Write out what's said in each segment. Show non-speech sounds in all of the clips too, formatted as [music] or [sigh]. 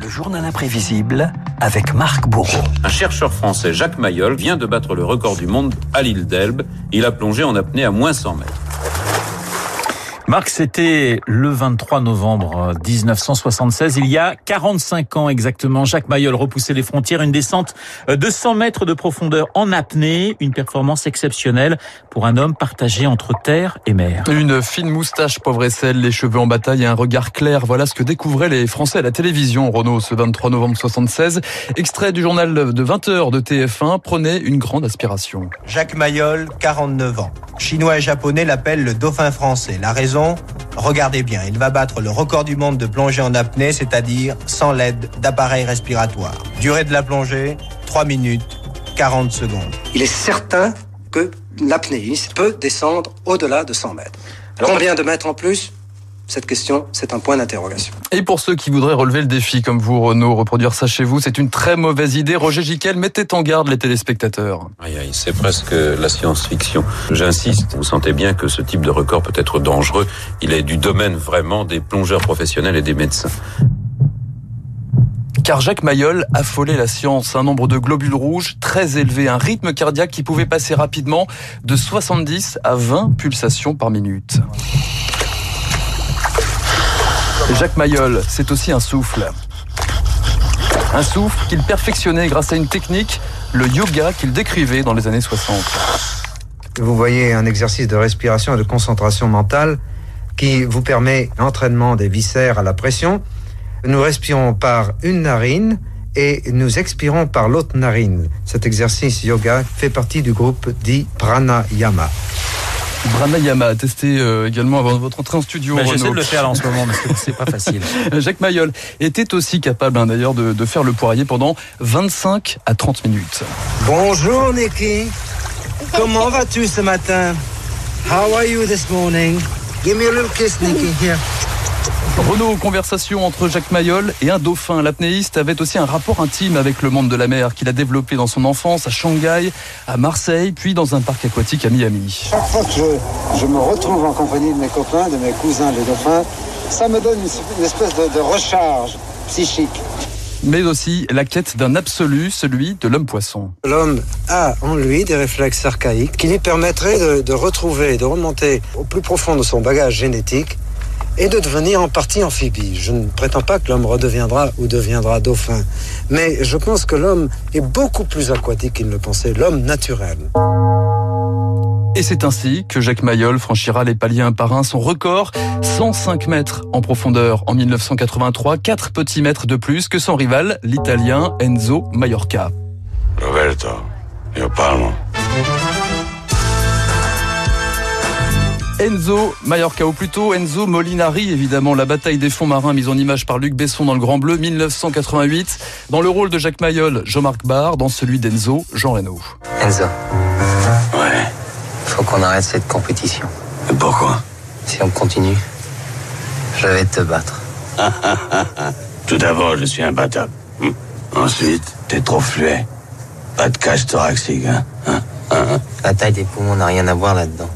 Le journal imprévisible avec Marc Bourreau. Un chercheur français, Jacques Mayol, vient de battre le record du monde à l'île d'Elbe. Il a plongé en apnée à moins 100 mètres. Marc, c'était le 23 novembre 1976, il y a 45 ans exactement. Jacques Mayol repoussait les frontières, une descente de 100 mètres de profondeur en apnée, une performance exceptionnelle pour un homme partagé entre terre et mer. Une fine moustache, pauvre et sel, les cheveux en bataille et un regard clair. Voilà ce que découvraient les Français à la télévision, Renault, ce 23 novembre 76. Extrait du journal de 20h de TF1, prenez une grande aspiration. Jacques Mayol, 49 ans. Chinois et japonais l'appellent le dauphin français. La raison Regardez bien, il va battre le record du monde de plongée en apnée, c'est-à-dire sans l'aide d'appareil respiratoire. Durée de la plongée, 3 minutes 40 secondes. Il est certain que l'apnéiste peut descendre au-delà de 100 mètres. Combien de mètres en plus? Cette question, c'est un point d'interrogation. Et pour ceux qui voudraient relever le défi, comme vous, Renaud, reproduire ça chez vous, c'est une très mauvaise idée. Roger Giquel, mettez en garde les téléspectateurs. Aïe, aïe, c'est presque la science-fiction. J'insiste, vous sentez bien que ce type de record peut être dangereux. Il est du domaine vraiment des plongeurs professionnels et des médecins car Jacques Mayol affolait la science. Un nombre de globules rouges très élevé, un rythme cardiaque qui pouvait passer rapidement de 70 à 20 pulsations par minute. Jacques Mayol, c'est aussi un souffle. Un souffle qu'il perfectionnait grâce à une technique, le yoga qu'il décrivait dans les années 60. Vous voyez un exercice de respiration et de concentration mentale qui vous permet l'entraînement des viscères à la pression. Nous respirons par une narine et nous expirons par l'autre narine. Cet exercice yoga fait partie du groupe dit pranayama. Pranayama a testé euh, également avant votre entrée en studio. Bah, J'essaie de le faire là en ce moment, mais c'est pas facile. [laughs] Jacques Mayol était aussi capable hein, d'ailleurs de, de, faire le poirier pendant 25 à 30 minutes. Bonjour Nicky. Comment vas-tu ce matin? How are you this morning? Give me a little kiss, Nicky. Here. Renaud, conversation entre Jacques Mayol et un dauphin. L'apnéiste avait aussi un rapport intime avec le monde de la mer qu'il a développé dans son enfance à Shanghai, à Marseille, puis dans un parc aquatique à Miami. Chaque fois que je, je me retrouve en compagnie de mes copains, de mes cousins les dauphins, ça me donne une, espèce de, de recharge psychique mais aussi la quête d'un absolu, celui de l'homme-poisson. L'homme a en lui des réflexes archaïques qui lui permettraient de, de retrouver, de remonter au plus profond de son bagage génétique et de devenir en partie amphibie. Je ne prétends pas que l'homme redeviendra ou deviendra dauphin, mais je pense que l'homme est beaucoup plus aquatique qu'il ne le pensait, l'homme naturel. Et c'est ainsi que Jacques Mayol franchira les paliers un par un. Son record, 105 mètres en profondeur en 1983, 4 petits mètres de plus que son rival, l'italien Enzo Mallorca. Roberto, io palmo. Enzo Mallorca, ou plutôt Enzo Molinari, évidemment, la bataille des fonds marins mise en image par Luc Besson dans Le Grand Bleu, 1988. Dans le rôle de Jacques Mayol, Jean-Marc Barr, dans celui d'Enzo, Jean Reno. Enzo. Ouais. Faut qu'on arrête cette compétition. Et pourquoi? Si on continue, je vais te battre. [laughs] Tout d'abord, je suis imbattable. Hum. Ensuite, t'es trop fluet. Pas de cage thoracique, hein, hein, hein La taille des poumons n'a rien à voir là-dedans.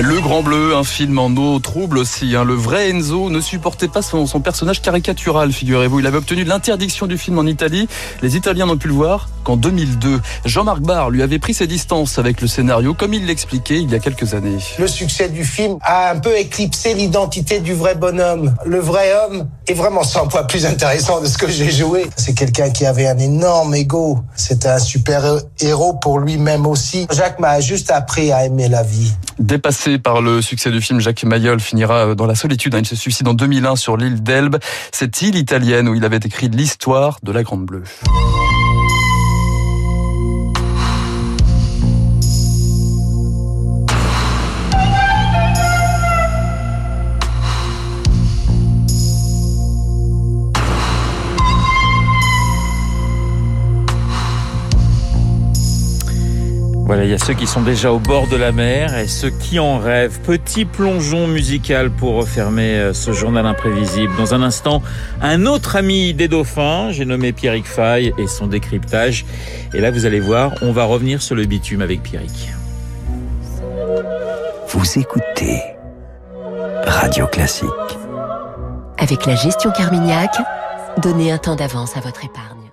Le Grand Bleu, un film en eau trouble aussi. Hein. Le vrai Enzo ne supportait pas son, son personnage caricatural, figurez-vous. Il avait obtenu l'interdiction du film en Italie. Les Italiens n'ont pu le voir qu'en 2002. Jean-Marc Barr lui avait pris ses distances avec le scénario, comme il l'expliquait il y a quelques années. Le succès du film a un peu éclipsé l'identité du vrai bonhomme. Le vrai homme est vraiment 100 fois plus intéressant de ce que j'ai joué. C'est quelqu'un qui avait un énorme ego. C'était un super héros pour lui-même aussi. Jacques m'a juste appris à aimer la vie. Dépassé par le succès du film, Jacques Mayol finira dans la solitude. Il se suicide en 2001 sur l'île d'Elbe, cette île italienne où il avait écrit l'histoire de la Grande Bleue. Voilà, il y a ceux qui sont déjà au bord de la mer et ceux qui en rêvent. Petit plongeon musical pour refermer ce journal imprévisible. Dans un instant, un autre ami des dauphins, j'ai nommé Pierrick Fay et son décryptage. Et là, vous allez voir, on va revenir sur le bitume avec Pierrick. Vous écoutez Radio Classique. Avec la gestion Carmignac, Donnez un temps d'avance à votre épargne.